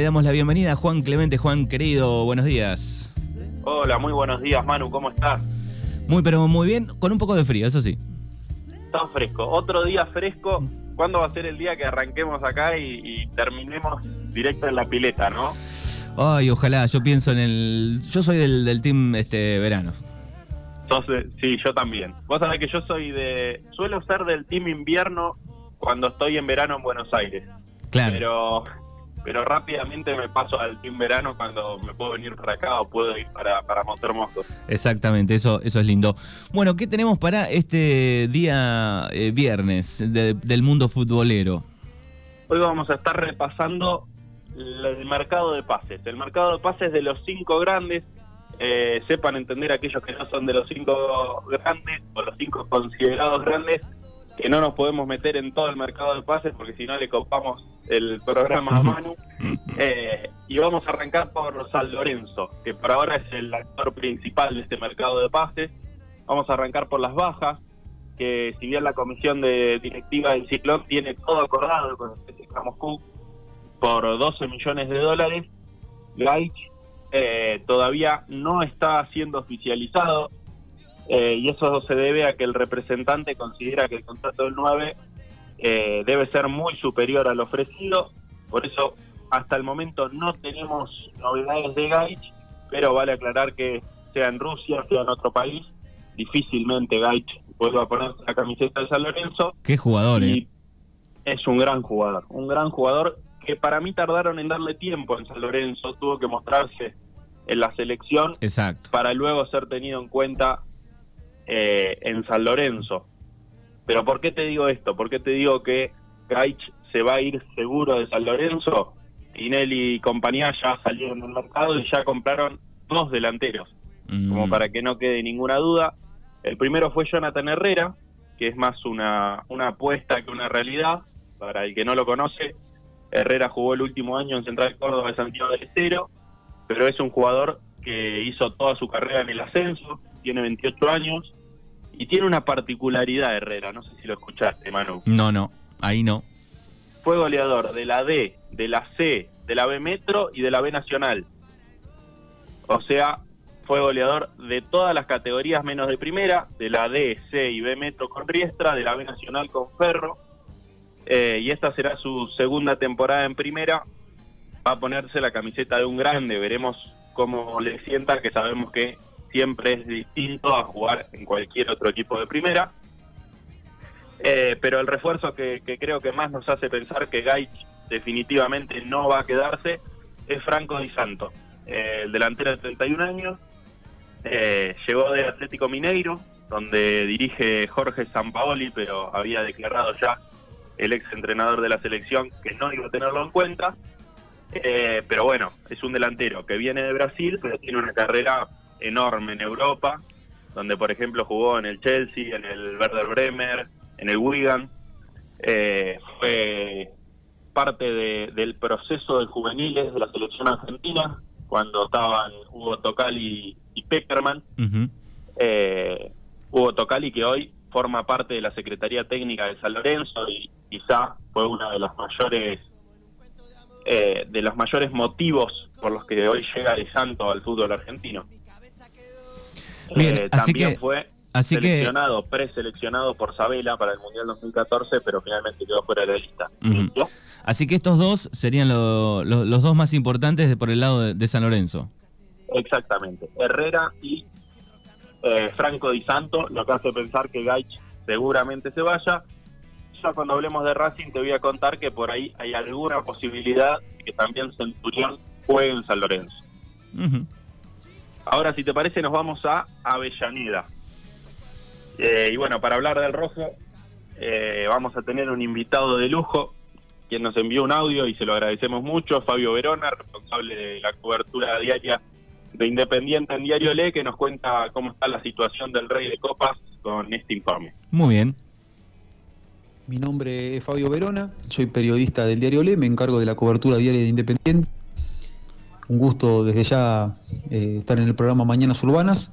le damos la bienvenida a Juan Clemente. Juan, querido, buenos días. Hola, muy buenos días, Manu, ¿cómo estás? Muy, pero muy bien, con un poco de frío, eso sí. Está fresco. Otro día fresco. ¿Cuándo va a ser el día que arranquemos acá y, terminemos directo en la pileta, no? Ay, ojalá, yo pienso en el... Yo soy del, del team este verano. Entonces, sí, yo también. Vos sabés que yo soy de... Suelo ser del team invierno cuando estoy en verano en Buenos Aires. Claro. Pero pero rápidamente me paso al team verano cuando me puedo venir para acá o puedo ir para, para Montermoso. Exactamente, eso, eso es lindo. Bueno, ¿qué tenemos para este día eh, viernes del mundo futbolero? Hoy vamos a estar repasando el mercado de pases. El mercado de pases de los cinco grandes. Eh, sepan entender aquellos que no son de los cinco grandes o los cinco considerados grandes que no nos podemos meter en todo el mercado de pases porque si no le copamos el programa a Manu. Eh, y vamos a arrancar por San Lorenzo, que por ahora es el actor principal de este mercado de pases. Vamos a arrancar por las bajas, que si bien la comisión de directiva del Ciclón tiene todo acordado con el Moscú por 12 millones de dólares, Gaich eh, todavía no está siendo oficializado eh, y eso se debe a que el representante considera que el contrato del 9 eh, debe ser muy superior al ofrecido, por eso hasta el momento no tenemos novedades de Gaich, pero vale aclarar que sea en Rusia, sea en otro país, difícilmente Gaich vuelva a ponerse la camiseta de San Lorenzo. Qué jugador, y eh. Es un gran jugador, un gran jugador que para mí tardaron en darle tiempo en San Lorenzo, tuvo que mostrarse en la selección Exacto. para luego ser tenido en cuenta eh, en San Lorenzo. Pero ¿por qué te digo esto? ¿Por qué te digo que Gaich se va a ir seguro de San Lorenzo? Tinelli y compañía ya salieron del mercado y ya compraron dos delanteros, como mm. para que no quede ninguna duda. El primero fue Jonathan Herrera, que es más una, una apuesta que una realidad. Para el que no lo conoce, Herrera jugó el último año en Central Córdoba de Santiago del Estero, pero es un jugador que hizo toda su carrera en el ascenso, tiene 28 años, y tiene una particularidad Herrera, no sé si lo escuchaste, Manu. No, no, ahí no. Fue goleador de la D, de la C, de la B Metro y de la B Nacional. O sea, fue goleador de todas las categorías menos de primera, de la D, C y B Metro con Riestra, de la B Nacional con Ferro. Eh, y esta será su segunda temporada en primera. Va a ponerse la camiseta de un grande, veremos cómo le sienta, que sabemos que siempre es distinto a jugar en cualquier otro equipo de primera. Eh, pero el refuerzo que, creo que más nos hace pensar que Gaich definitivamente no va a quedarse es Franco Di Santo, eh, el delantero de 31 años. Eh, llegó de Atlético Mineiro, donde dirige Jorge Sampaoli, pero había declarado ya el ex entrenador de la selección que no iba a tenerlo en cuenta. pero bueno, es un delantero que viene de Brasil, pero tiene una carrera enorme en Europa, donde por ejemplo jugó en el Chelsea, en el Werder Bremer, en el Wigan. Eh, fue parte del proceso de juveniles de la selección argentina, cuando estaban Hugo Tocali y Peckerman. Eh, Hugo Tocali que hoy forma parte de la Secretaría Técnica de San Lorenzo y quizá fue una de las mayores eh, de los mayores motivos por los que hoy llega de Santo al fútbol argentino. Bien, eh, así también que, fue seleccionado, preseleccionado por Sabela para el Mundial 2014, pero finalmente quedó fuera de la lista. Así que estos dos serían los dos más importantes por el lado de, San Lorenzo. Exactamente. Herrera y eh, Franco Di Santo, lo que hace pensar que Gaich seguramente se vaya. Ya cuando hablemos de Racing te voy a contar que por ahí hay alguna posibilidad de que también Centurión juegue en San Lorenzo. Ahora, si te parece, nos vamos a Avellaneda. Eh, y bueno, para hablar del rojo, eh, vamos a tener un invitado de lujo, quien nos envió un audio y se lo agradecemos mucho, Fabio Verona, responsable de la cobertura diaria de Independiente en Diario Le, que nos cuenta cómo está la situación del Rey de Copas con este informe. Muy bien. Mi nombre es Fabio Verona, soy periodista del Diario Le, me encargo de la cobertura diaria de Independiente un gusto desde ya eh, estar en el programa Mañanas Urbanas.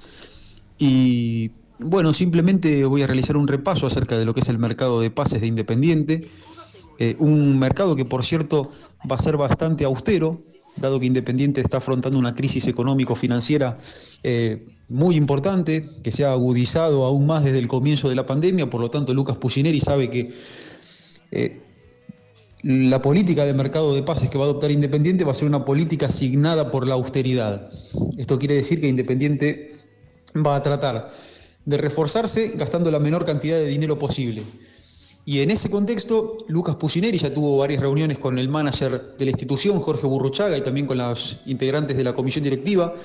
Y bueno, simplemente voy a realizar un repaso acerca de lo que es el mercado de pases de Independiente. Eh, un mercado que por cierto va a ser bastante austero dado que Independiente está afrontando una crisis económico-financiera eh, muy importante, que se ha agudizado aún más desde el comienzo de la pandemia, por lo tanto Lucas Pusineri sabe que la política de mercado de pases que va a adoptar Independiente va a ser una política asignada por la austeridad. Esto quiere decir que Independiente va a tratar de reforzarse gastando la menor cantidad de dinero posible. Y en ese contexto, Lucas Pusineri ya tuvo varias reuniones con el manager de la institución, Jorge Burruchaga, y también con los integrantes de la comisión directiva,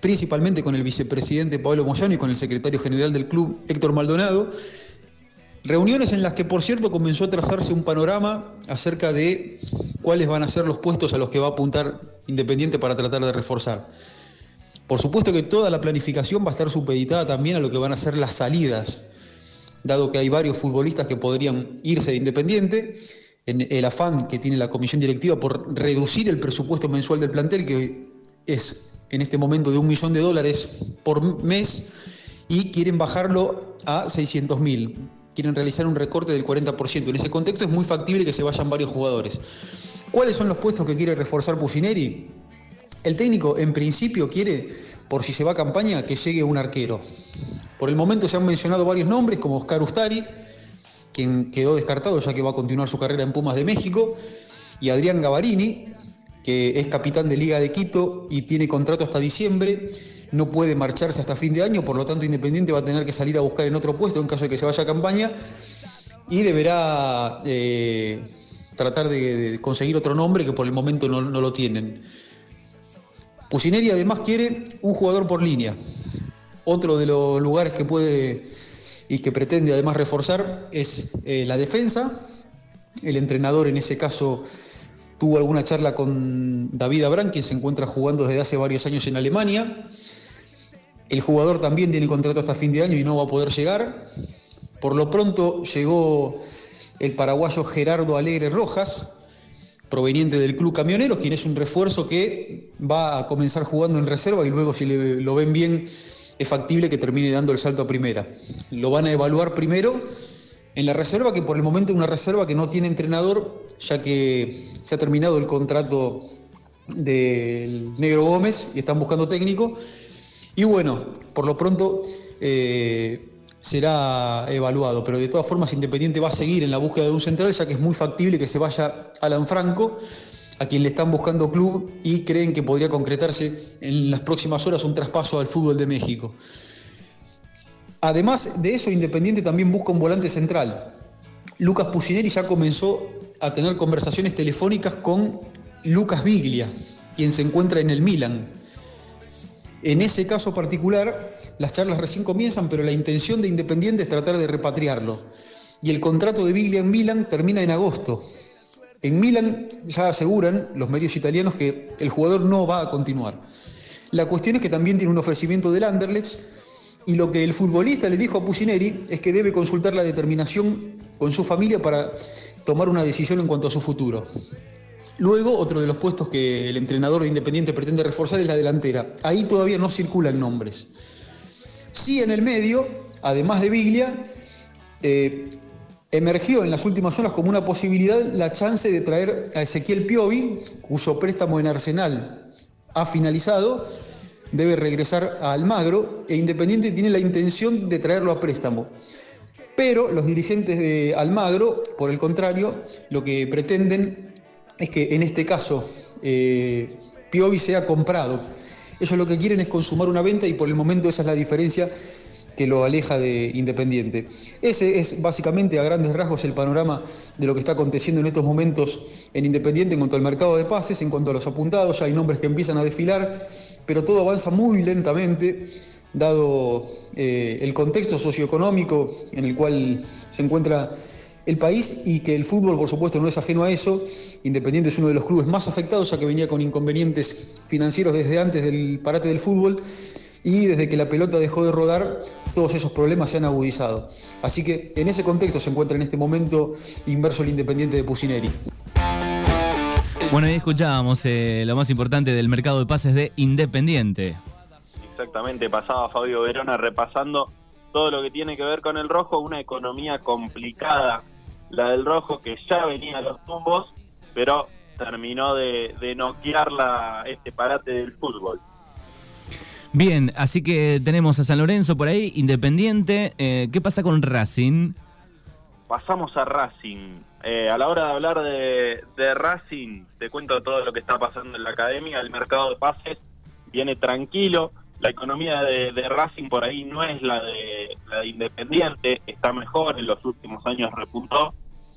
principalmente con el vicepresidente Pablo Moyano y con el secretario general del club, Héctor Maldonado. Reuniones en las que, por cierto, comenzó a trazarse un panorama acerca de cuáles van a ser los puestos a los que va a apuntar Independiente para tratar de reforzar. Por supuesto que toda la planificación va a estar supeditada también a lo que van a ser las salidas dado que hay varios futbolistas que podrían irse de Independiente, en el afán que tiene la comisión directiva por reducir el presupuesto mensual del plantel, que es en este momento de un millón de dólares por mes, y quieren bajarlo a 600 mil. Quieren realizar un recorte del 40%. En ese contexto es muy factible que se vayan varios jugadores. ¿Cuáles son los puestos que quiere reforzar Pusineri? El técnico, en principio, quiere, por si se va a campaña, que llegue un arquero. Por el momento se han mencionado varios nombres, como Oscar Ustari, quien quedó descartado ya que va a continuar su carrera en Pumas de México, y Adrián Gavarini, que es capitán de Liga de Quito y tiene contrato hasta diciembre, no puede marcharse hasta fin de año, por lo tanto Independiente va a tener que salir a buscar en otro puesto en caso de que se vaya a campaña y deberá eh, tratar de, conseguir otro nombre que por el momento no, lo tienen. Pusineri además quiere un jugador por línea, otro de los lugares que puede y que pretende además reforzar es eh, la defensa. El entrenador en ese caso tuvo alguna charla con David Abrán, quien se encuentra jugando desde hace varios años en Alemania. El jugador también tiene contrato hasta fin de año y no va a poder llegar. Por lo pronto llegó el paraguayo Gerardo Alegre Rojas, proveniente del Club Camioneros, quien es un refuerzo que va a comenzar jugando en reserva y luego si lo ven bien es factible que termine dando el salto a primera. Lo van a evaluar primero en la reserva, que por el momento es una reserva que no tiene entrenador, ya que se ha terminado el contrato del Negro Gómez y están buscando técnico. Y bueno, por lo pronto eh, será evaluado, pero de todas formas Independiente va a seguir en la búsqueda de un central, ya que es muy factible que se vaya Alan Franco a quien le están buscando club y creen que podría concretarse en las próximas horas un traspaso al fútbol de México. Además de eso, Independiente también busca un volante central. Lucas Pusineri ya comenzó a tener conversaciones telefónicas con Lucas Biglia, quien se encuentra en el Milan. En ese caso particular, las charlas recién comienzan, pero la intención de Independiente es tratar de repatriarlo. Y el contrato de Biglia en Milan termina en agosto, en Milan ya aseguran los medios italianos que el jugador no va a continuar. La cuestión es que también tiene un ofrecimiento del Anderlecht y lo que el futbolista le dijo a Pusineri es que debe consultar la determinación con su familia para tomar una decisión en cuanto a su futuro. Luego, otro de los puestos que el entrenador de Independiente pretende reforzar es la delantera. Ahí todavía no circulan nombres. Sí, en el medio, además de Biglia, eh, emergió en las últimas horas como una posibilidad la chance de traer a Ezequiel Piovi, cuyo préstamo en Arsenal ha finalizado, debe regresar a Almagro e Independiente tiene la intención de traerlo a préstamo. Pero los dirigentes de Almagro, por el contrario, lo que pretenden es que en este caso eh, Piovi sea comprado. Ellos lo que quieren es consumar una venta y por el momento esa es la diferencia que lo aleja de Independiente. Ese es básicamente a grandes rasgos el panorama de lo que está aconteciendo en estos momentos en Independiente en cuanto al mercado de pases, en cuanto a los apuntados, ya hay nombres que empiezan a desfilar, pero todo avanza muy lentamente dado eh, el contexto socioeconómico en el cual se encuentra el país y que el fútbol, por supuesto, no es ajeno a eso. Independiente es uno de los clubes más afectados, ya que venía con inconvenientes financieros desde antes del parate del fútbol y desde que la pelota dejó de rodar, todos esos problemas se han agudizado. Así que en ese contexto se encuentra en este momento inverso el Independiente de Pusineri. Bueno, ahí escuchábamos eh, lo más importante del mercado de pases de Independiente. Exactamente, pasaba Fabio Verona repasando todo lo que tiene que ver con el rojo, una economía complicada, la del rojo que ya venía a los tumbos, pero terminó de, de noquear la, este parate del fútbol. Bien, así que tenemos a San Lorenzo por ahí, Independiente. Eh, ¿Qué pasa con Racing? Pasamos a Racing. Eh, a la hora de hablar de, de, Racing, te cuento todo lo que está pasando en la academia. El mercado de pases viene tranquilo. La economía de, Racing por ahí no es la de, la de Independiente, está mejor, en los últimos años repuntó,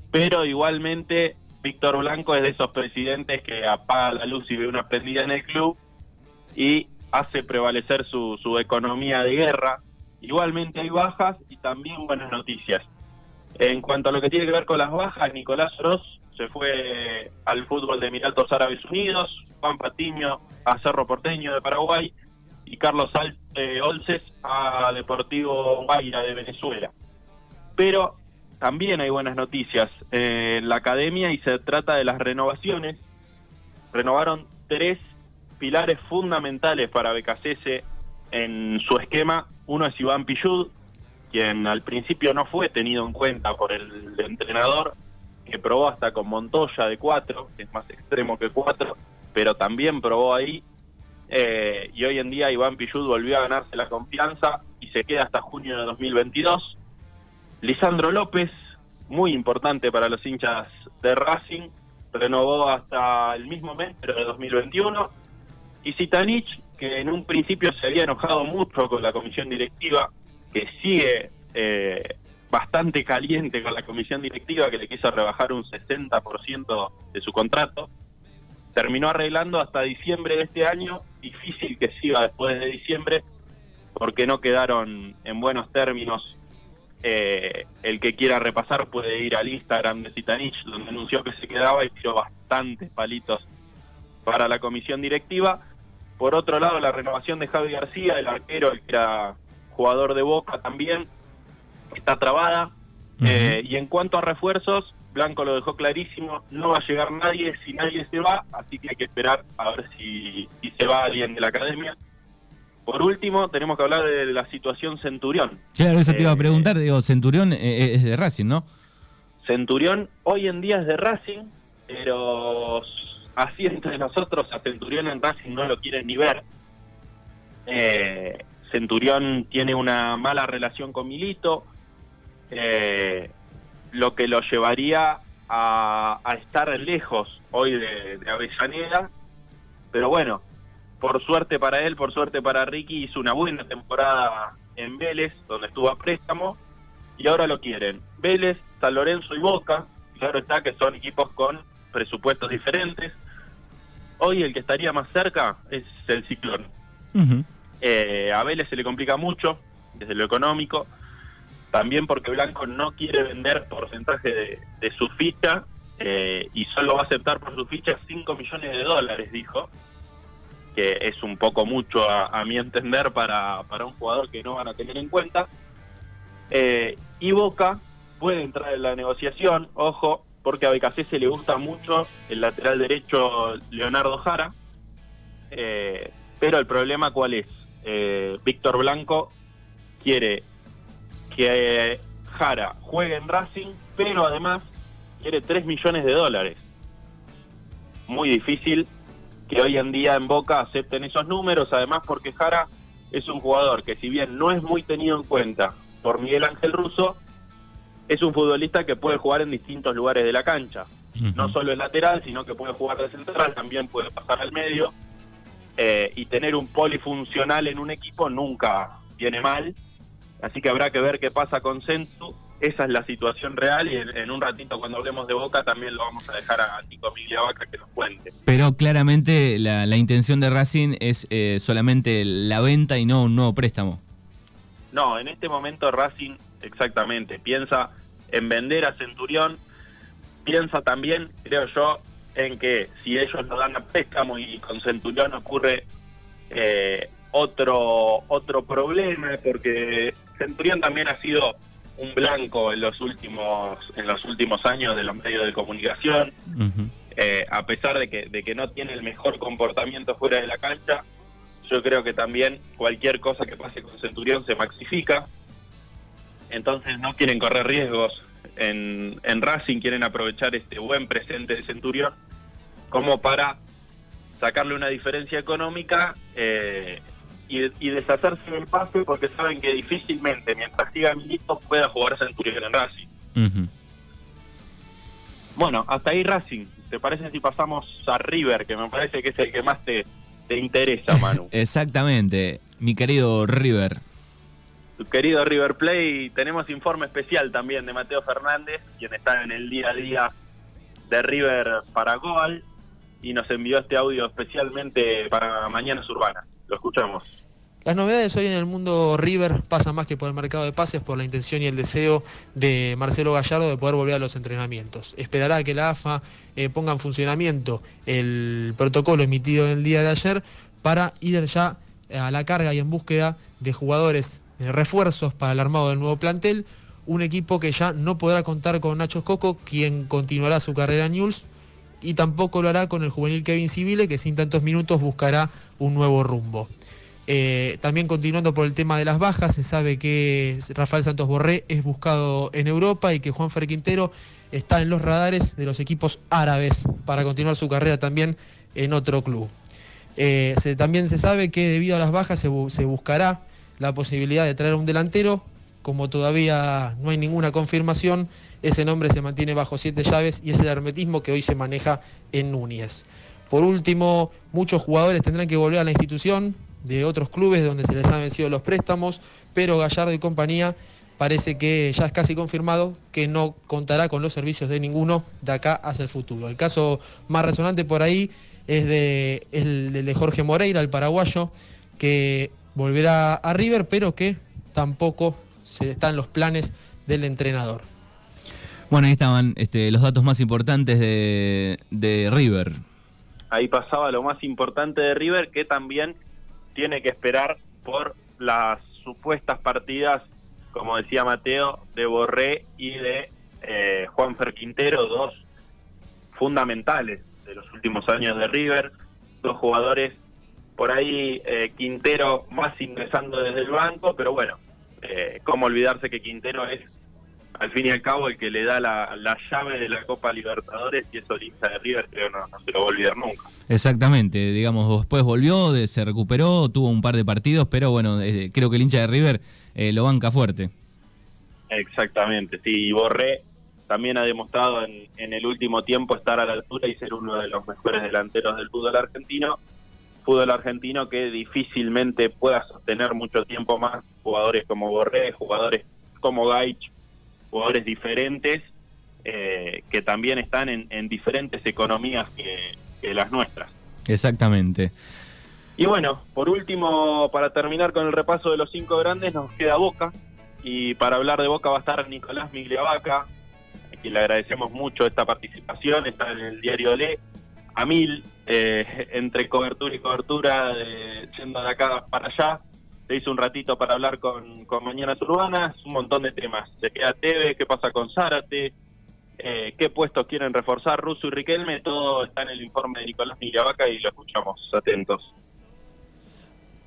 pero igualmente Víctor Blanco es de esos presidentes que apaga la luz y ve una prendida en el club y hace prevalecer su, su economía de guerra. Igualmente hay bajas y también buenas noticias. En cuanto a lo que tiene que ver con las bajas, Nicolás Ross se fue al fútbol de Emiratos Árabes Unidos, Juan Patiño a Cerro Porteño de Paraguay y Carlos Al eh, Olces a Deportivo Guaira de Venezuela. Pero también hay buenas noticias en la academia y se trata de las renovaciones. Renovaron tres pilares fundamentales para BKCS en su esquema. Uno es Iván Pillud, quien al principio no fue tenido en cuenta por el entrenador, que probó hasta con Montoya de cuatro, que es más extremo que cuatro, pero también probó ahí. Eh, y hoy en día Iván Pillud volvió a ganarse la confianza y se queda hasta junio de 2022. Lisandro López, muy importante para los hinchas de Racing, renovó hasta el mismo mes, pero de 2021. Y Zitanich, que en un principio se había enojado mucho con la comisión directiva, que sigue eh, bastante caliente con la comisión directiva, que le quiso rebajar un 60% de su contrato, terminó arreglando hasta diciembre de este año, difícil que siga después de diciembre, porque no quedaron en buenos términos. Eh, el que quiera repasar puede ir al Instagram de Zitanich, donde anunció que se quedaba y tiró bastantes palitos para la comisión directiva. Por otro lado, la renovación de Javi García, el arquero, el que era jugador de Boca también, está trabada. Uh -huh. eh, y en cuanto a refuerzos, Blanco lo dejó clarísimo, no va a llegar nadie si nadie se va, así que hay que esperar a ver si, si se va alguien de la academia. Por último, tenemos que hablar de la situación Centurión. Claro, eso te iba a preguntar, digo, Centurión eh, es de Racing, ¿no? Centurión hoy en día es de Racing, pero así entre nosotros a Centurión en Racing no lo quieren ni ver. Eh, Centurión tiene una mala relación con Milito, eh, lo que lo llevaría a, a estar lejos hoy de, de, Avellaneda, pero bueno, por suerte para él, por suerte para Ricky, hizo una buena temporada en Vélez, donde estuvo a préstamo, y ahora lo quieren. Vélez, San Lorenzo y Boca, claro está que son equipos con presupuestos diferentes. Hoy el que estaría más cerca es el Ciclón. Uh -huh. Eh, a Vélez se le complica mucho desde lo económico, también porque Blanco no quiere vender porcentaje de, de su ficha eh, y solo va a aceptar por su ficha 5 millones de dólares, dijo, que es un poco mucho a, a mi entender para, para, un jugador que no van a tener en cuenta. Eh, y Boca puede entrar en la negociación, ojo, porque a BKC se le gusta mucho el lateral derecho Leonardo Jara, eh, pero el problema cuál es? Víctor Blanco quiere que Jara juegue en Racing, pero además quiere 3 millones de dólares. Muy difícil que hoy en día en Boca acepten esos números, además porque Jara es un jugador que si bien no es muy tenido en cuenta por Miguel Ángel Russo, es un futbolista que puede jugar en distintos lugares de la cancha. Uh -huh. No solo en lateral, sino que puede jugar de central, también puede pasar al medio eh, y tener un polifuncional en un equipo nunca viene mal. Así que habrá que ver qué pasa con Centu. Esa es la situación real y en, en, un ratito cuando hablemos de Boca también lo vamos a dejar a Nico Migliavaca que nos cuente. Pero claramente la, la intención de Racing es eh, solamente la venta y no un nuevo préstamo. No, en este momento Racing exactamente piensa en vender a Centurión, piensa también, creo yo, en que si ellos lo dan a préstamo y con Centurión ocurre eh, otro otro problema porque Centurión también ha sido un blanco en los últimos en los últimos años de los medios de comunicación uh -huh. eh, a pesar de que, de que no tiene el mejor comportamiento fuera de la cancha yo creo que también cualquier cosa que pase con Centurión se maxifica entonces no quieren correr riesgos en, en Racing quieren aprovechar este buen presente de Centurión como para sacarle una diferencia económica eh, y, deshacerse del pase porque saben que difícilmente, mientras siga Milito, pueda jugar Centurión en Racing. Bueno, hasta ahí Racing. ¿Te parece si pasamos a River, que me parece que es el que más te, te interesa, Manu? Exactamente, mi querido River. Tu querido River Play, tenemos informe especial también de Mateo Fernández, quien está en el día a día de River para Goal y nos envió este audio especialmente para Mañanas Urbanas. Lo escuchamos. Las novedades hoy en el mundo River pasan más que por el mercado de pases, por la intención y el deseo de Marcelo Gallardo de poder volver a los entrenamientos. Esperará que la AFA eh, ponga en funcionamiento el protocolo emitido en el día de ayer para ir ya a la carga y en búsqueda de jugadores de refuerzos para el armado del nuevo plantel. Un equipo que ya no podrá contar con Nacho Escoco, quien continuará su carrera en y tampoco lo hará con el juvenil Kevin Civile, que sin tantos minutos buscará un nuevo rumbo. Eh, también continuando por el tema de las bajas, se sabe que Rafael Santos Borré es buscado en Europa y que Juan Fer Quintero está en los radares de los equipos árabes para continuar su carrera también en otro club. Eh, también se sabe que debido a las bajas se, buscará la posibilidad de traer un delantero. Como todavía no hay ninguna confirmación, ese nombre se mantiene bajo siete llaves y es el hermetismo que hoy se maneja en Núñez. Por último, muchos jugadores tendrán que volver a la institución, de otros clubes donde se les han vencido los préstamos, pero Gallardo y compañía parece que ya es casi confirmado que no contará con los servicios de ninguno de acá hacia el futuro. El caso más resonante por ahí es de, el, de Jorge Moreira, el paraguayo, que volverá a River, pero que tampoco se están los planes del entrenador. Bueno, ahí estaban este, los datos más importantes de, de River. Ahí pasaba lo más importante de River, que también tiene que esperar por las supuestas partidas, como decía Mateo, de Borré y de eh, Juan Quintero, dos fundamentales de los últimos años de River, dos jugadores por ahí eh, Quintero más ingresando desde el banco, pero bueno, eh, cómo olvidarse que Quintero es al fin y al cabo el que le da la, llave de la Copa Libertadores y eso el hincha de River creo no, no se lo va a olvidar nunca. Exactamente, digamos, después volvió, se recuperó, tuvo un par de partidos, pero bueno, eh, creo que el hincha de River eh, lo banca fuerte. Exactamente, sí, y Borré también ha demostrado en, en el último tiempo estar a la altura y ser uno de los mejores delanteros del fútbol argentino. Fútbol argentino que difícilmente pueda sostener mucho tiempo más jugadores como Borré, jugadores como Gaich, jugadores diferentes eh, que también están en, diferentes economías que, las nuestras. Exactamente. Y bueno, por último, para terminar con el repaso de los cinco grandes, nos queda Boca. Y para hablar de Boca va a estar Nicolás Migliavaca, a quien le agradecemos mucho esta participación, está en el diario Le, a mil, eh, entre cobertura y cobertura, de, yendo de acá para allá se hizo un ratito para hablar con, con Mañanas Urbanas, un montón de temas. Se queda TV, qué pasa con Zárate, eh, qué puestos quieren reforzar Russo y Riquelme, todo está en el informe de Nicolás Migliavaca y lo escuchamos atentos.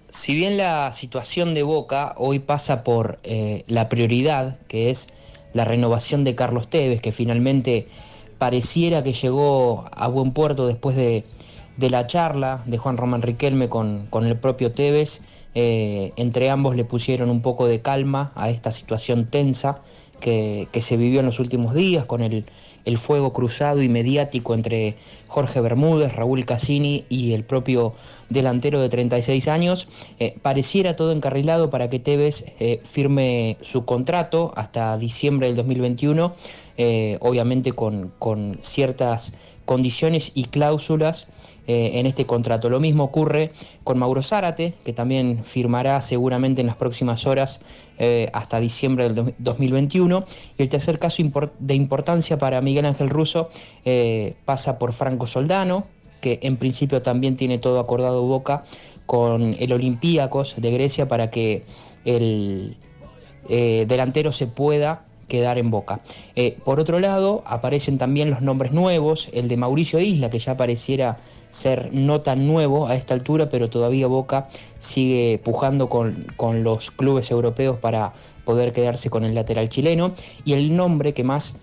Si bien la situación de Boca hoy pasa por eh, la prioridad, que es la renovación de Carlos Tevez, que finalmente pareciera que llegó a buen puerto después de, de la charla de Juan Román Riquelme con, con el propio Tevez, eh, entre ambos le pusieron un poco de calma a esta situación tensa que, se vivió en los últimos días con el, fuego cruzado y mediático entre Jorge Bermúdez, Raúl Cassini y el propio delantero de 36 años. Eh, pareciera todo encarrilado para que Tevez eh, firme su contrato hasta diciembre del 2021, obviamente con, con ciertas condiciones y cláusulas eh, en este contrato. Lo mismo ocurre con Mauro Zárate, que también firmará seguramente en las próximas horas eh, hasta diciembre del 2021. Y el tercer caso de importancia para Miguel Ángel Russo eh, pasa por Franco Soldano, que en principio también tiene todo acordado Boca con el Olympiacos de Grecia para que el delantero se pueda quedar en boca. Eh, por otro lado, aparecen también los nombres nuevos, el de Mauricio Isla, que ya pareciera ser no tan nuevo a esta altura, pero todavía Boca sigue pujando con, con los clubes europeos para poder quedarse con el lateral chileno, y el nombre que más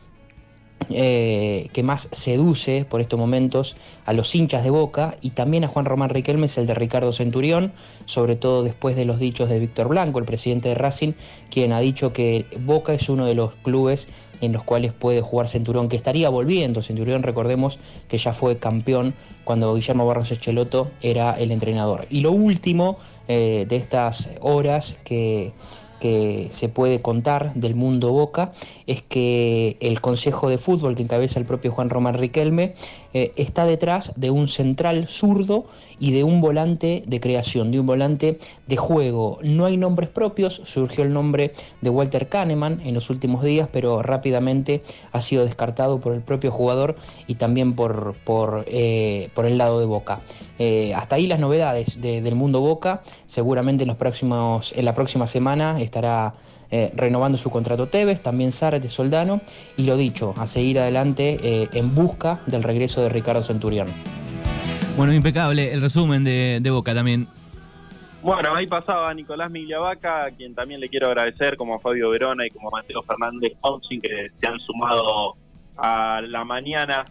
eh, que más seduce por estos momentos a los hinchas de Boca y también a Juan Román Riquelme es el de Ricardo Centurión, sobre todo después de los dichos de Víctor Blanco, el presidente de Racing, quien ha dicho que Boca es uno de los clubes en los cuales puede jugar Centurión, que estaría volviendo. Centurión, recordemos que ya fue campeón cuando Guillermo Barros Echeloto era el entrenador. Y lo último eh, de estas horas que que se puede contar del mundo Boca es que el Consejo de Fútbol que encabeza el propio Juan Román Riquelme eh, está detrás de un central zurdo y de un volante de creación, de un volante de juego. No hay nombres propios, surgió el nombre de Walter Kahneman en los últimos días, pero rápidamente ha sido descartado por el propio jugador y también por, por, eh, por el lado de Boca. Eh, hasta ahí las novedades del mundo Boca. Seguramente en, los próximos, en la próxima semana estará eh, renovando su contrato Tevez, también de Soldano. Y lo dicho, a seguir adelante eh, en busca del regreso de Ricardo Centurión. Bueno, impecable el resumen de, Boca también. Bueno, ahí pasaba Nicolás Migliavaca, a quien también le quiero agradecer, como a Fabio Verona y como a Mateo Fernández Ponzi, que se han sumado a la mañana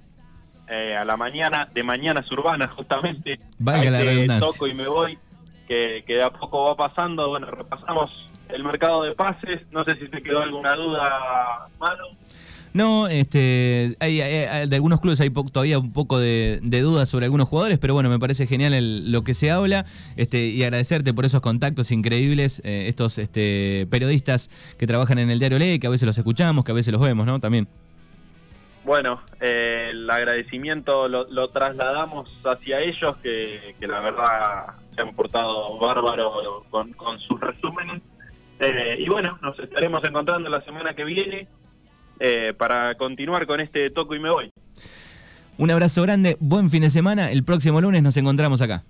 eh, a la mañana, de mañanas urbanas justamente. Vaya la este Toco y me voy, que, de a poco va pasando. Bueno, repasamos el mercado de pases. No sé si te quedó alguna duda, Manu. No, este, hay, de algunos clubes hay todavía un poco de, dudas sobre algunos jugadores, pero bueno, me parece genial lo que se habla este, y agradecerte por esos contactos increíbles, eh, estos este, periodistas que trabajan en el diario Ley, que a veces los escuchamos, que a veces los vemos, ¿no? También. Bueno, eh, el agradecimiento lo, trasladamos hacia ellos, que, la verdad se han portado bárbaro con, sus resúmenes. Eh, y bueno, nos estaremos encontrando la semana que viene eh, para continuar con este toco y me voy. Un abrazo grande, buen fin de semana. El próximo lunes nos encontramos acá.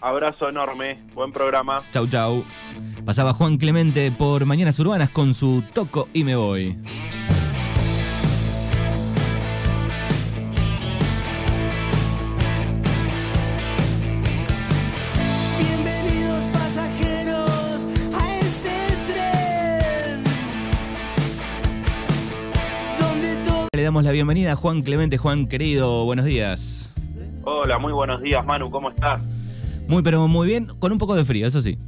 Abrazo enorme, buen programa. Chau, chau. Pasaba Juan Clemente por Mañanas Urbanas con su toco y me voy. Damos la bienvenida a Juan Clemente. Juan, querido, buenos días. Hola, muy buenos días, Manu, ¿cómo estás? Muy, pero muy bien, con un poco de frío, eso sí.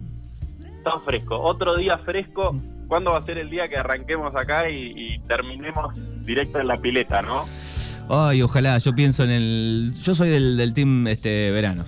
Está fresco. Otro día fresco. ¿Cuándo va a ser el día que arranquemos acá y, terminemos directo en la pileta, no? Ay, ojalá, yo pienso en el... Yo soy del, team este verano.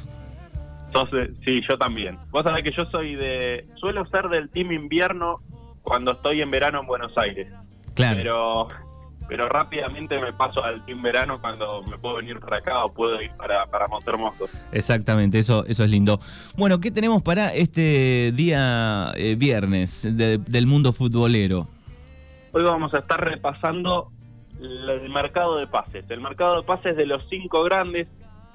sí, yo también. Vos sabés que yo soy de... Suelo ser del team invierno cuando estoy en verano en Buenos Aires. Claro. Pero pero rápidamente me paso al team verano cuando me puedo venir para acá o puedo ir para, para Montermoso. Exactamente, eso, eso es lindo. Bueno, ¿qué tenemos para este día eh, viernes del mundo futbolero? Hoy vamos a estar repasando el mercado de pases. El mercado de pases de los cinco grandes.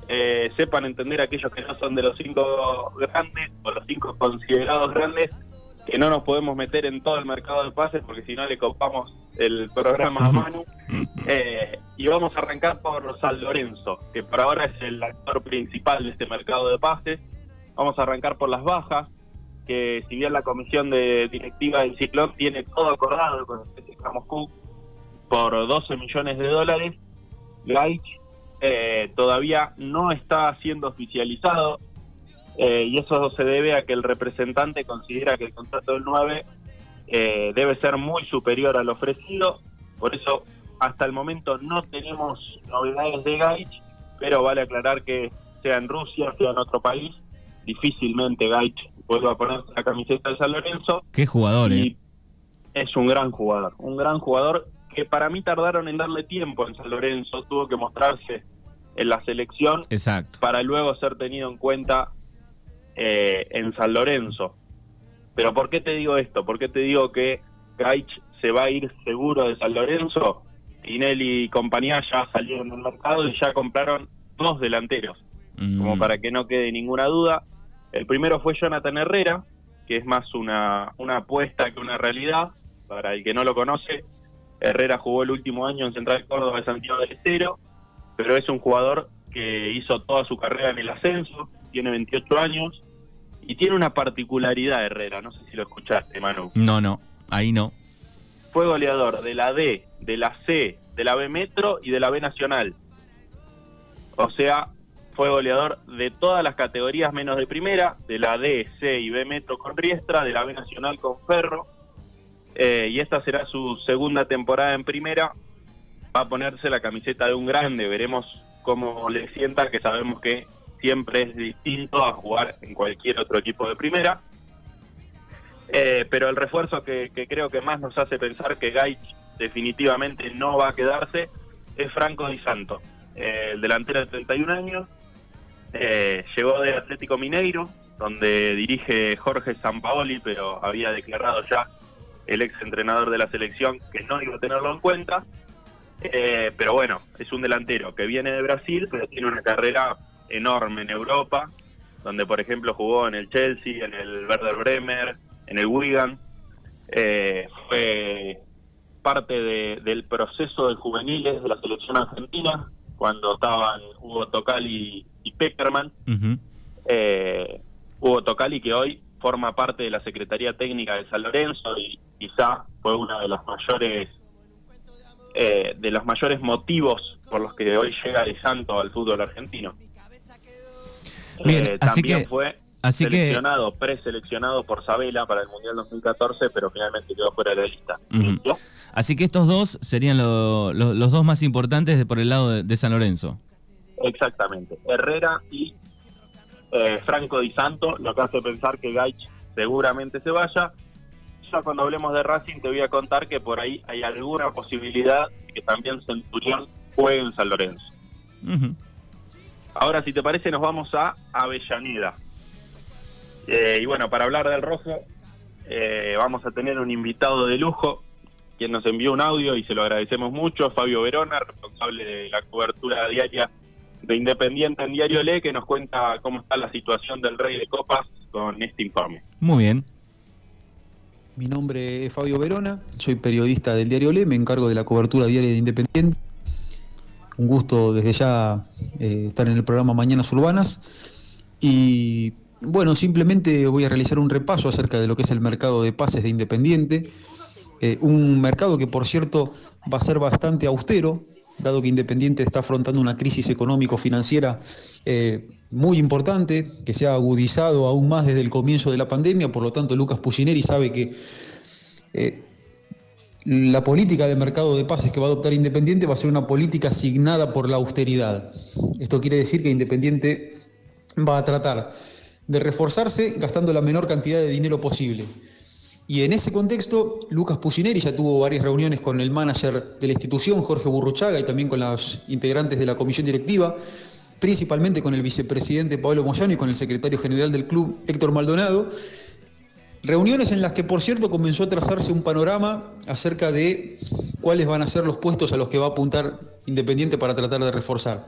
Eh, sepan entender aquellos que no son de los cinco grandes o los cinco considerados grandes que no nos podemos meter en todo el mercado de pases porque si no le copamos el programa a Manu. Eh, y vamos a arrancar por San Lorenzo, que por ahora es el actor principal de este mercado de pases. Vamos a arrancar por las bajas, que si bien la comisión de directiva del Ciclón tiene todo acordado con el Moscú por 12 millones de dólares, Gaich eh, todavía no está siendo oficializado eh, y eso se debe a que el representante considera que el contrato del 9 eh, debe ser muy superior al ofrecido, por eso hasta el momento no tenemos novedades de Gaich, pero vale aclarar que sea en Rusia, sea en otro país, difícilmente Gaich vuelva a poner la camiseta de San Lorenzo. Qué jugador, ¿eh? Es un gran jugador, un gran jugador que para mí tardaron en darle tiempo en San Lorenzo, tuvo que mostrarse en la selección Exacto. para luego ser tenido en cuenta eh, en San Lorenzo. Pero ¿por qué te digo esto? ¿Por qué te digo que Gaich se va a ir seguro de San Lorenzo? Tinelli y compañía ya salieron del mercado y ya compraron dos delanteros, mm. como para que no quede ninguna duda. El primero fue Jonathan Herrera, que es más una, una apuesta que una realidad. Para el que no lo conoce, Herrera jugó el último año en Central Córdoba de Santiago del Estero, pero es un jugador que hizo toda su carrera en el ascenso, tiene 28 años, y tiene una particularidad Herrera, no sé si lo escuchaste, Manu. No, no, ahí no. Fue goleador de la D, de la C, de la B Metro y de la B Nacional. O sea, fue goleador de todas las categorías menos de primera, de la D, C y B Metro con Riestra, de la B Nacional con Ferro. Eh, y esta será su segunda temporada en primera. Va a ponerse la camiseta de un grande, veremos cómo le sienta, que sabemos que siempre es distinto a jugar en cualquier otro equipo de primera. Eh, pero el refuerzo que, creo que más nos hace pensar que Gaich definitivamente no va a quedarse es Franco Di Santo, eh, el delantero de 31 años. Eh, llegó de Atlético Mineiro, donde dirige Jorge Sampaoli, pero había declarado ya el ex entrenador de la selección que no iba a tenerlo en cuenta. pero bueno, es un delantero que viene de Brasil, pero tiene una carrera enorme en Europa, donde por ejemplo jugó en el Chelsea, en el Werder Bremer, en el Wigan. Eh, fue parte del proceso de juveniles de la selección argentina, cuando estaban Hugo Tocali y Peckerman. Eh, Hugo Tocali que hoy forma parte de la Secretaría Técnica de San Lorenzo y quizá fue uno de los mayores eh, de los mayores motivos por los que hoy llega de Santo al fútbol argentino. También fue Así seleccionado, preseleccionado por Sabela para el Mundial 2014, pero finalmente quedó fuera de la lista. Así que estos dos serían los dos más importantes por el lado de, San Lorenzo. Exactamente. Herrera y eh, Franco Di Santo, lo que hace pensar que Gaich seguramente se vaya. Ya cuando hablemos de Racing te voy a contar que por ahí hay alguna posibilidad de que también Centurión juegue en San Lorenzo. Ahora, si te parece, nos vamos a Avellaneda. Eh, y bueno, para hablar del rojo, eh, vamos a tener un invitado de lujo, quien nos envió un audio y se lo agradecemos mucho, Fabio Verona, responsable de la cobertura diaria de Independiente en Diario Le, que nos cuenta cómo está la situación del Rey de Copas con este informe. Muy bien. Mi nombre es Fabio Verona, soy periodista del Diario Le, me encargo de la cobertura diaria de Independiente. Un gusto desde ya eh, estar en el programa Mañanas Urbanas. Y bueno, simplemente voy a realizar un repaso acerca de lo que es el mercado de pases de Independiente. Eh, un mercado que, por cierto, va a ser bastante austero, dado que Independiente está afrontando una crisis económico-financiera eh, muy importante, que se ha agudizado aún más desde el comienzo de la pandemia. Por lo tanto, Lucas Pucineri sabe que la política de mercado de pases que va a adoptar Independiente va a ser una política asignada por la austeridad. Esto quiere decir que Independiente va a tratar de reforzarse gastando la menor cantidad de dinero posible. Y en ese contexto, Lucas Pucineri ya tuvo varias reuniones con el manager de la institución, Jorge Burruchaga, y también con los integrantes de la comisión directiva, principalmente con el vicepresidente Pablo Moyano y con el secretario general del club, Héctor Maldonado. Reuniones en las que, por cierto, comenzó a trazarse un panorama acerca de cuáles van a ser los puestos a los que va a apuntar Independiente para tratar de reforzar.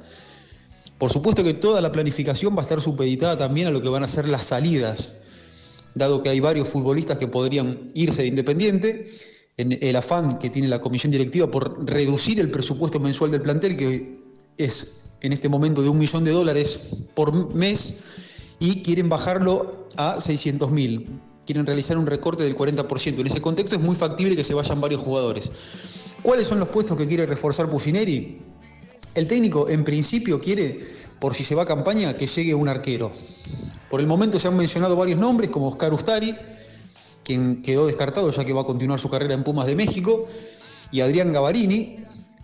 Por supuesto que toda la planificación va a estar supeditada también a lo que van a ser las salidas, dado que hay varios futbolistas que podrían irse de Independiente, en el afán que tiene la comisión directiva por reducir el presupuesto mensual del plantel, que es en este momento de un millón de dólares por mes, y quieren bajarlo a 600 mil. Quieren realizar un recorte del 40%. En ese contexto es muy factible que se vayan varios jugadores. ¿Cuáles son los puestos que quiere reforzar Pusineri? El técnico en principio quiere, por si se va a campaña, que llegue un arquero. Por el momento se han mencionado varios nombres, como Oscar Ustari, quien quedó descartado ya que va a continuar su carrera en Pumas de México, y Adrián Gavarini,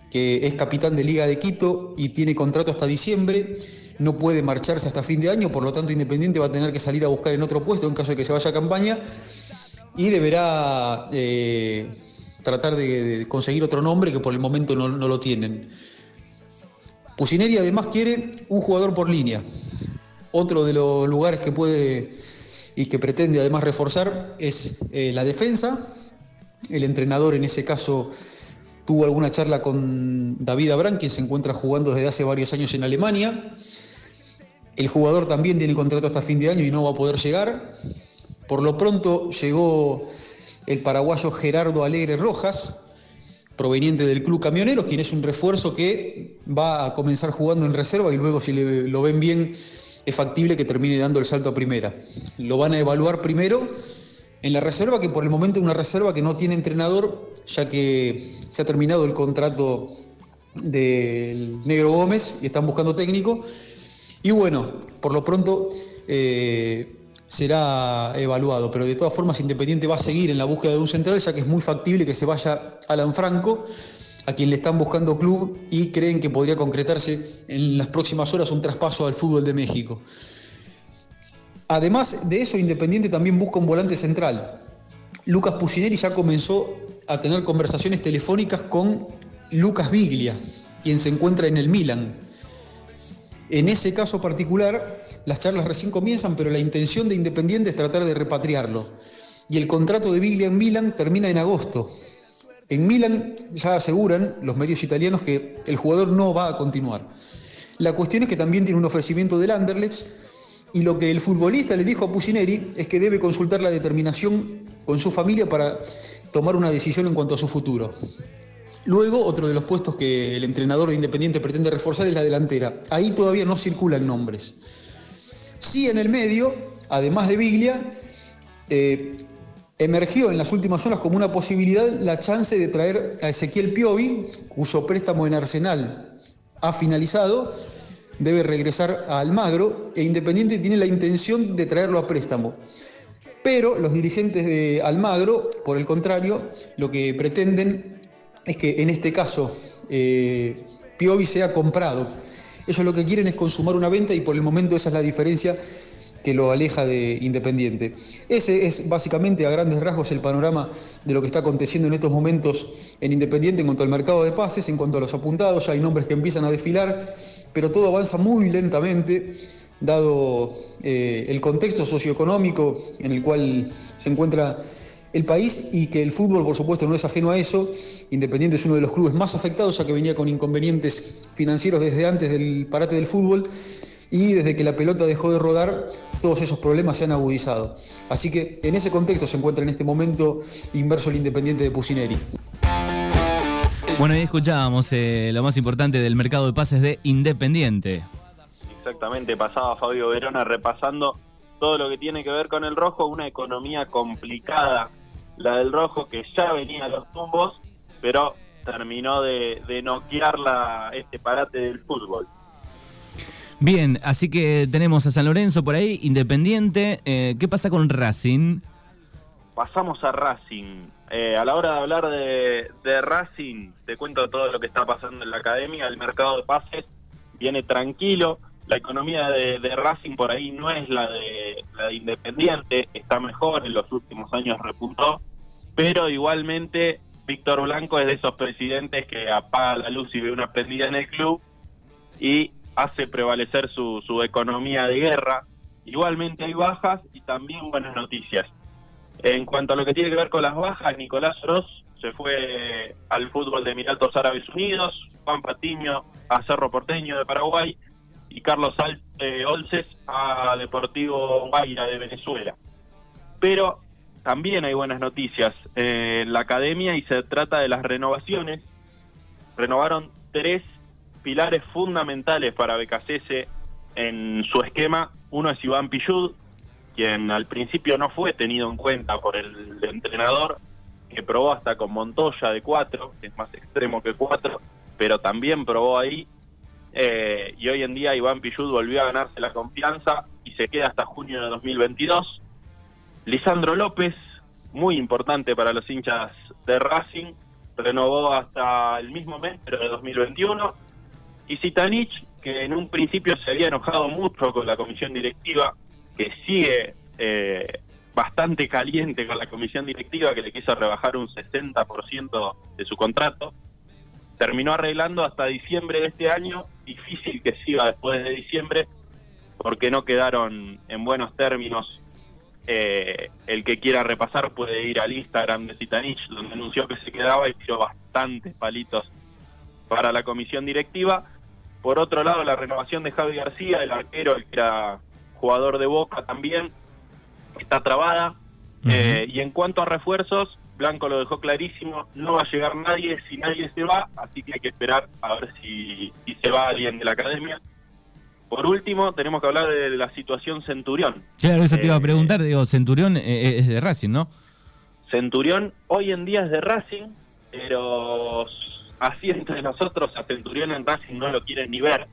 que es capitán de Liga de Quito y tiene contrato hasta diciembre, no puede marcharse hasta fin de año, por lo tanto Independiente va a tener que salir a buscar en otro puesto en caso de que se vaya a campaña y deberá eh, tratar de, conseguir otro nombre que por el momento no lo tienen. Pusineri además quiere un jugador por línea. Otro de los lugares que puede y que pretende además reforzar es eh, la defensa. El entrenador en ese caso tuvo alguna charla con David Abrán, quien se encuentra jugando desde hace varios años en Alemania. El jugador también tiene contrato hasta fin de año y no va a poder llegar. Por lo pronto llegó el paraguayo Gerardo Alegre Rojas, proveniente del Club Camioneros, quien es un refuerzo que va a comenzar jugando en reserva y luego si lo ven bien es factible que termine dando el salto a primera. Lo van a evaluar primero en la reserva, que por el momento es una reserva que no tiene entrenador, ya que se ha terminado el contrato del Negro Gómez y están buscando técnico. Y bueno, por lo pronto eh, será evaluado, pero de todas formas Independiente va a seguir en la búsqueda de un central, ya que es muy factible que se vaya Alan Franco, a quien le están buscando club y creen que podría concretarse en las próximas horas un traspaso al fútbol de México. Además de eso, Independiente también busca un volante central. Lucas Pusineri ya comenzó a tener conversaciones telefónicas con Lucas Biglia, quien se encuentra en el Milan. En ese caso particular, las charlas recién comienzan, pero la intención de Independiente es tratar de repatriarlo. Y el contrato de Biglia en Milan termina en agosto. En Milan ya aseguran los medios italianos que el jugador no va a continuar. La cuestión es que también tiene un ofrecimiento del Anderlecht y lo que el futbolista le dijo a Pusineri es que debe consultar la determinación con su familia para tomar una decisión en cuanto a su futuro. Luego, otro de los puestos que el entrenador de Independiente pretende reforzar es la delantera. Ahí todavía no circulan nombres. Sí, en el medio, además de Biglia, eh, emergió en las últimas horas como una posibilidad la chance de traer a Ezequiel Piovi, cuyo préstamo en Arsenal ha finalizado, debe regresar a Almagro e Independiente tiene la intención de traerlo a préstamo. Pero los dirigentes de Almagro, por el contrario, lo que pretenden es que en este caso eh, Piovi sea comprado. Ellos lo que quieren es consumar una venta y por el momento esa es la diferencia que lo aleja de Independiente. Ese es básicamente a grandes rasgos el panorama de lo que está aconteciendo en estos momentos en Independiente en cuanto al mercado de pases, en cuanto a los apuntados, ya hay nombres que empiezan a desfilar, pero todo avanza muy lentamente dado eh, el contexto socioeconómico en el cual se encuentra el país y que el fútbol, por supuesto, no es ajeno a eso. Independiente es uno de los clubes más afectados, ya que venía con inconvenientes financieros desde antes del parate del fútbol y desde que la pelota dejó de rodar, todos esos problemas se han agudizado. Así que en ese contexto se encuentra en este momento inverso el Independiente de Pusineri. Bueno, ahí escuchábamos eh, lo más importante del mercado de pases de Independiente. Exactamente, pasaba Fabio Verona repasando todo lo que tiene que ver con el rojo, una economía complicada, la del rojo que ya venía a los tumbos, pero terminó de, de noquear la, este parate del fútbol. Bien, así que tenemos a San Lorenzo por ahí, Independiente. Eh, ¿Qué pasa con Racing? Pasamos a Racing. Eh, a la hora de hablar de, de, Racing, te cuento todo lo que está pasando en la academia. El mercado de pases viene tranquilo. La economía de, de Racing por ahí no es la de, la de Independiente, está mejor, en los últimos años repuntó. Pero igualmente, Víctor Blanco es de esos presidentes que apaga la luz y ve una prendida en el club y hace prevalecer su, su economía de guerra. Igualmente hay bajas y también buenas noticias. En cuanto a lo que tiene que ver con las bajas, Nicolás Ross se fue al fútbol de Emiratos Árabes Unidos, Juan Patiño a Cerro Porteño de Paraguay y Carlos eh, Olces a Deportivo Guaira de Venezuela. Pero también hay buenas noticias en la academia y se trata de las renovaciones. Renovaron tres pilares fundamentales para BKCS en su esquema. Uno es Iván Pillud, quien al principio no fue tenido en cuenta por el entrenador, que probó hasta con Montoya de cuatro, que es más extremo que cuatro, pero también probó ahí. Eh, y hoy en día Iván Pillud volvió a ganarse la confianza y se queda hasta junio de 2022. Lisandro López, muy importante para los hinchas de Racing, renovó hasta el mismo mes, pero de 2021 y Zitanich, que en un principio se había enojado mucho con la comisión directiva, que sigue eh, bastante caliente con la comisión directiva, que le quiso rebajar un 60% de su contrato, terminó arreglando hasta diciembre de este año, difícil que siga después de diciembre, porque no quedaron en buenos términos. Eh, el que quiera repasar puede ir al Instagram de Zitanich, donde anunció que se quedaba y tiró bastantes palitos para la comisión directiva. Por otro lado, la renovación de Javi García, el arquero, el que era jugador de Boca también, está trabada. Uh -huh. eh, y en cuanto a refuerzos, Blanco lo dejó clarísimo, no va a llegar nadie si nadie se va, así que hay que esperar a ver si, si se va alguien de la academia. Por último, tenemos que hablar de la situación Centurión. Claro, eso te iba a preguntar, digo, Centurión eh, es de Racing, ¿no? Centurión hoy en día es de Racing, pero así entre nosotros a Centurión en Racing no lo quieren ni ver.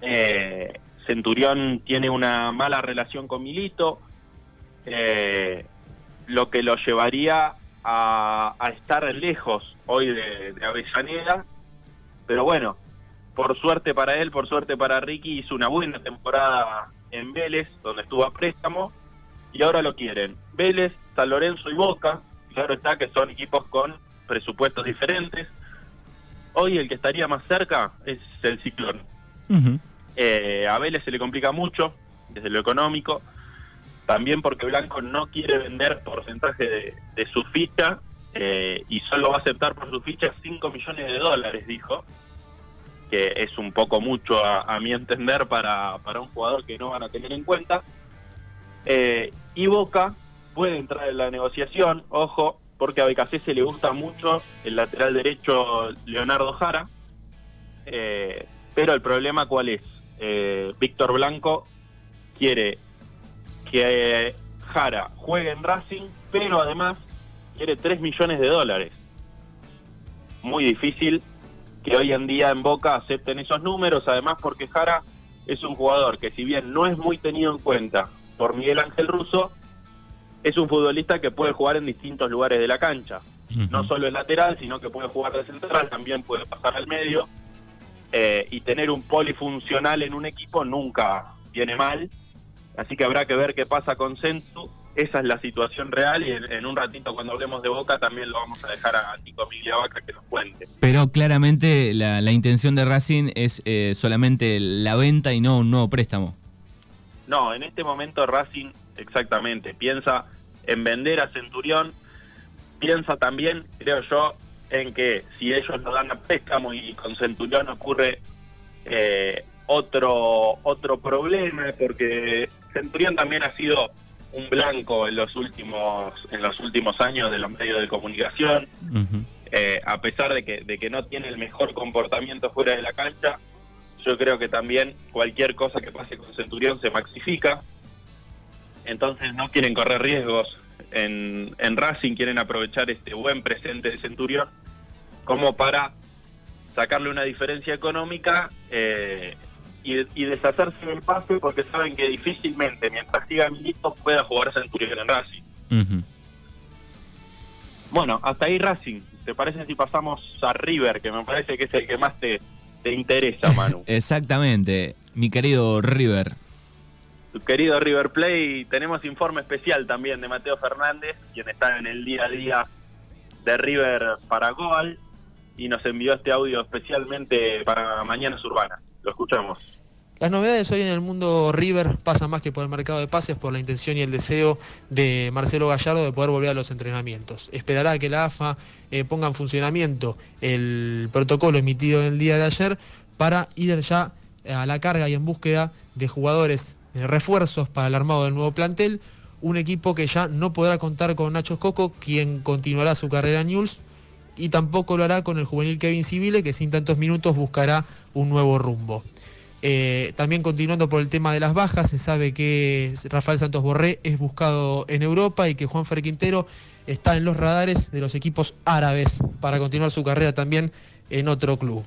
Eh, Centurión tiene una mala relación con Milito, eh, lo que lo llevaría a, estar lejos hoy de, de, Avellaneda, pero bueno, por suerte para él, por suerte para Ricky, hizo una buena temporada en Vélez, donde estuvo a préstamo, y ahora lo quieren. Vélez, San Lorenzo y Boca, claro está que son equipos con presupuestos diferentes. Hoy el que estaría más cerca es el Ciclón. Eh, a Vélez se le complica mucho desde lo económico, también porque Blanco no quiere vender porcentaje de, su ficha eh, y solo va a aceptar por su ficha 5 millones de dólares, dijo, que es un poco mucho a, mi entender para, para, un jugador que no van a tener en cuenta. Eh, y Boca puede entrar en la negociación, ojo, porque a BKC se le gusta mucho el lateral derecho Leonardo Jara, pero el problema cuál es? eh, Víctor Blanco quiere que Jara juegue en Racing, pero además quiere 3 millones de dólares. Muy difícil que hoy en día en Boca acepten esos números, además porque Jara es un jugador que si bien no es muy tenido en cuenta por Miguel Ángel Russo, es un futbolista que puede jugar en distintos lugares de la cancha. No solo en lateral, sino que puede jugar de central, también puede pasar al medio eh, y tener un polifuncional en un equipo nunca viene mal. Así que habrá que ver qué pasa con Centu. Esa es la situación real y en, un ratito cuando hablemos de Boca también lo vamos a dejar a Nico Migliavaca que nos cuente. Pero claramente la, intención de Racing es eh, solamente la venta y no un nuevo préstamo. No, en este momento Racing exactamente piensa en vender a Centurión, piensa también, creo yo, en que si ellos no dan a préstamo y con Centurión ocurre eh, otro otro problema porque Centurión también ha sido un blanco en los últimos en los últimos años de los medios de comunicación. Eh, a pesar de que de que no tiene el mejor comportamiento fuera de la cancha yo creo que también cualquier cosa que pase con Centurión se maxifica. Entonces no quieren correr riesgos en, en Racing quieren aprovechar este buen presente de Centurión como para sacarle una diferencia económica eh, y, deshacerse del pase porque saben que difícilmente, mientras siga Milito, pueda jugar Centurión en Racing. Bueno, hasta ahí Racing. ¿Te parece si pasamos a River, que me parece que es el que más te, te interesa, Manu? Exactamente, mi querido River. Tu querido River Play, tenemos informe especial también de Mateo Fernández, quien está en el día a día de River para Gol y nos envió este audio especialmente para Mañanas Urbanas. Lo escuchamos. Las novedades hoy en el mundo River pasan más que por el mercado de pases, por la intención y el deseo de Marcelo Gallardo de poder volver a los entrenamientos. Esperará que la AFA eh, ponga en funcionamiento el protocolo emitido en el día de ayer para ir ya a la carga y en búsqueda de jugadores de refuerzos para el armado del nuevo plantel. Un equipo que ya no podrá contar con Nacho Coco, quien continuará su carrera en News y tampoco lo hará con el juvenil Kevin Civile, que sin tantos minutos buscará un nuevo rumbo. Eh, también continuando por el tema de las bajas, se sabe que Rafael Santos Borré es buscado en Europa y que Juan Fer Quintero está en los radares de los equipos árabes para continuar su carrera también en otro club.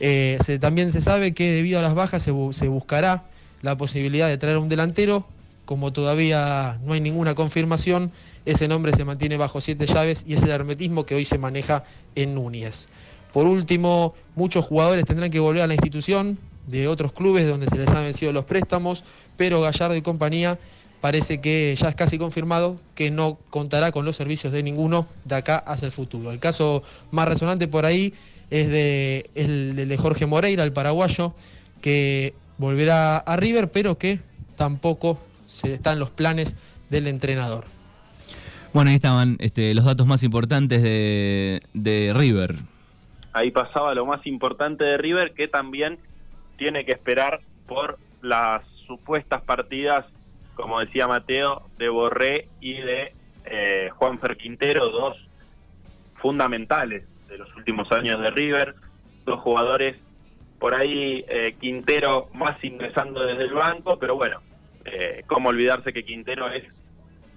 Eh, también se sabe que debido a las bajas se, se buscará la posibilidad de traer un delantero, como todavía no hay ninguna confirmación, ese nombre se mantiene bajo siete llaves y es el hermetismo que hoy se maneja en Núñez. Por último, muchos jugadores tendrán que volver a la institución de otros clubes donde se les han vencido los préstamos, pero Gallardo y compañía parece que ya es casi confirmado que no contará con los servicios de ninguno de acá hacia el futuro. El caso más resonante por ahí es de, el de Jorge Moreira, el paraguayo, que volverá a River, pero que tampoco se están los planes del entrenador. Bueno, ahí estaban este, los datos más importantes de, River. Ahí pasaba lo más importante de River, que también tiene que esperar por las supuestas partidas, como decía Mateo, de Borré y de eh, Juan Fer Quintero, dos fundamentales de los últimos años de River, dos jugadores por ahí eh, Quintero más ingresando desde el banco, pero bueno, eh, cómo olvidarse que Quintero es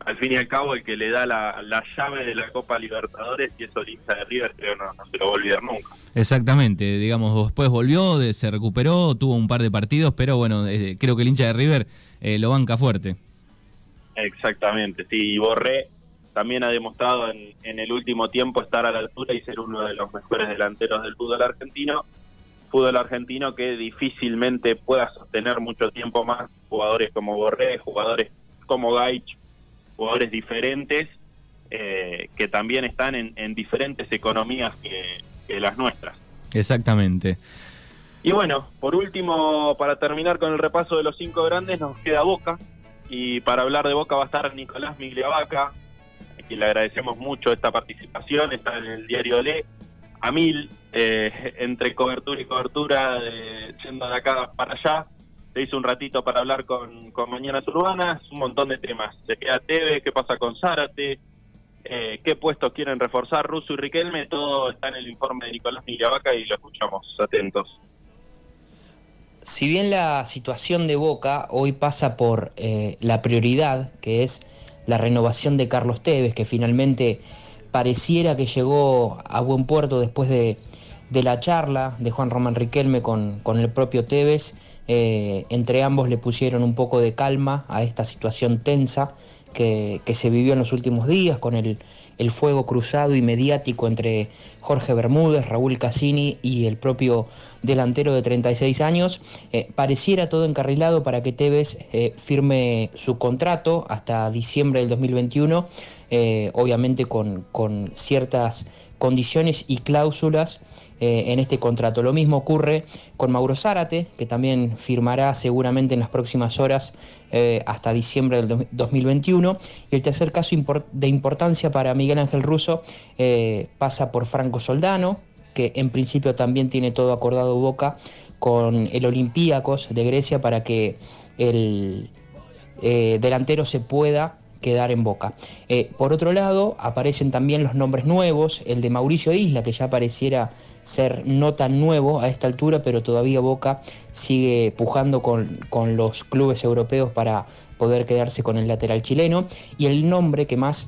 al fin y al cabo el que le da la, llave de la Copa Libertadores y eso el hincha de River creo no, no se lo va a olvidar nunca. Exactamente, digamos, después volvió, se recuperó, tuvo un par de partidos, pero bueno, eh, creo que el hincha de River eh, lo banca fuerte. Exactamente, sí, y Borré también ha demostrado en, en el último tiempo estar a la altura y ser uno de los mejores delanteros del fútbol argentino fútbol argentino que difícilmente pueda sostener mucho tiempo más jugadores como Borré, jugadores como Gaich, jugadores diferentes eh, que también están en, diferentes economías que, las nuestras. Exactamente. Y bueno, por último, para terminar con el repaso de los cinco grandes, nos queda Boca. Y para hablar de Boca va a estar Nicolás Migliavaca, a quien le agradecemos mucho esta participación, está en el diario Le a mil, eh, entre cobertura y cobertura, de, yendo de acá para allá. Se hizo un ratito para hablar con, con Mañanas Urbanas, un montón de temas. Se queda TV, qué pasa con Zárate, eh, qué puestos quieren reforzar Russo y Riquelme, todo está en el informe de Nicolás Migliavaca y lo escuchamos atentos. Si bien la situación de Boca hoy pasa por eh, la prioridad, que es la renovación de Carlos Tevez, que finalmente pareciera que llegó a buen puerto después de, la charla de Juan Román Riquelme con, el propio Tevez. Eh, entre ambos le pusieron un poco de calma a esta situación tensa que, se vivió en los últimos días con el, fuego cruzado y mediático entre Jorge Bermúdez, Raúl Cassini y el propio delantero de 36 años. Eh, pareciera todo encarrilado para que Tevez eh, firme su contrato hasta diciembre del 2021 eh, obviamente con, ciertas condiciones y cláusulas eh, en este contrato. Lo mismo ocurre con Mauro Zárate, que también firmará seguramente en las próximas horas eh, hasta diciembre del 2021. Y el tercer caso de importancia para Miguel Ángel Russo pasa por Franco Soldano, que en principio también tiene todo acordado boca con el Olympiacos de Grecia para que el delantero se pueda quedar en boca. Eh, por otro lado, aparecen también los nombres nuevos, el de Mauricio Isla, que ya pareciera ser no tan nuevo a esta altura, pero todavía Boca sigue pujando con, con los clubes europeos para poder quedarse con el lateral chileno. Y el nombre que más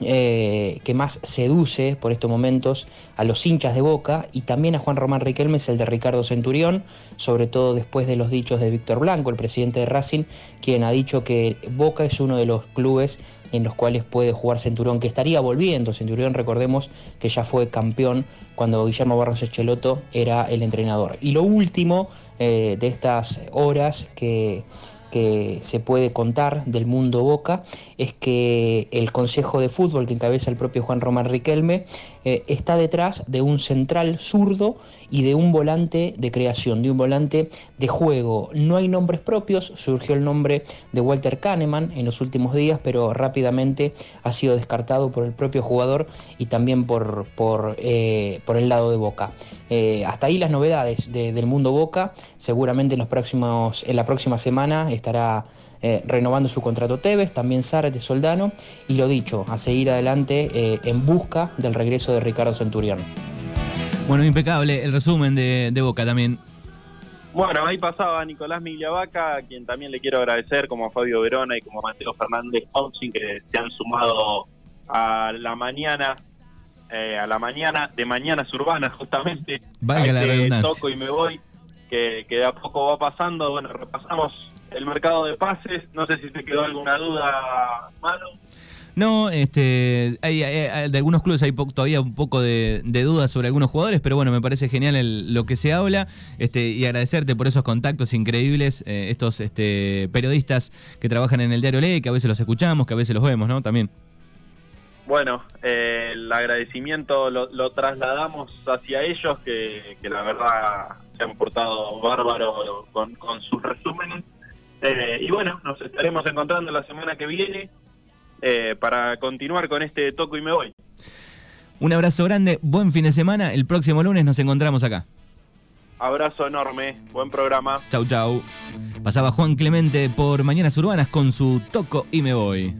eh, que más seduce por estos momentos a los hinchas de Boca y también a Juan Román Riquelme es el de Ricardo Centurión, sobre todo después de los dichos de Víctor Blanco, el presidente de Racing, quien ha dicho que Boca es uno de los clubes en los cuales puede jugar Centurión, que estaría volviendo. Centurión, recordemos que ya fue campeón cuando Guillermo Barros Echeloto era el entrenador. Y lo último eh, de estas horas que que se puede contar del mundo Boca es que el Consejo de Fútbol que encabeza el propio Juan Román Riquelme eh, está detrás de un central zurdo y de un volante de creación, de un volante de juego. No hay nombres propios, surgió el nombre de Walter Kahneman en los últimos días, pero rápidamente ha sido descartado por el propio jugador y también por, por, eh, por el lado de Boca. Eh, hasta ahí las novedades del mundo Boca, seguramente en, los próximos, en la próxima semana estará eh, renovando su contrato Tevez, también Zárate Soldano, y lo dicho, a seguir adelante eh, en busca del regreso de Ricardo Centurión. Bueno, impecable el resumen de, Boca también. Bueno, ahí pasaba Nicolás Migliavaca, a quien también le quiero agradecer, como a Fabio Verona y como a Mateo Fernández Ponsin, que se han sumado a la mañana, eh, a la mañana de Mañanas Urbanas, justamente. Valga la este Toco y me voy, que, que de a poco va pasando. Bueno, repasamos el mercado de pases. No sé si te quedó alguna duda, Manu. No, este, hay, de algunos clubes hay todavía un poco de, dudas sobre algunos jugadores, pero bueno, me parece genial lo que se habla este, y agradecerte por esos contactos increíbles, eh, estos este, periodistas que trabajan en el diario Ley, que a veces los escuchamos, que a veces los vemos, ¿no? También. Bueno, eh, el agradecimiento lo, trasladamos hacia ellos, que, la verdad se han portado bárbaro con, con sus resúmenes eh, y bueno, nos estaremos encontrando la semana que viene eh, para continuar con este toco y me voy. Un abrazo grande, buen fin de semana. El próximo lunes nos encontramos acá. Abrazo enorme, buen programa. Chau, chau. Pasaba Juan Clemente por Mañanas Urbanas con su toco y me voy.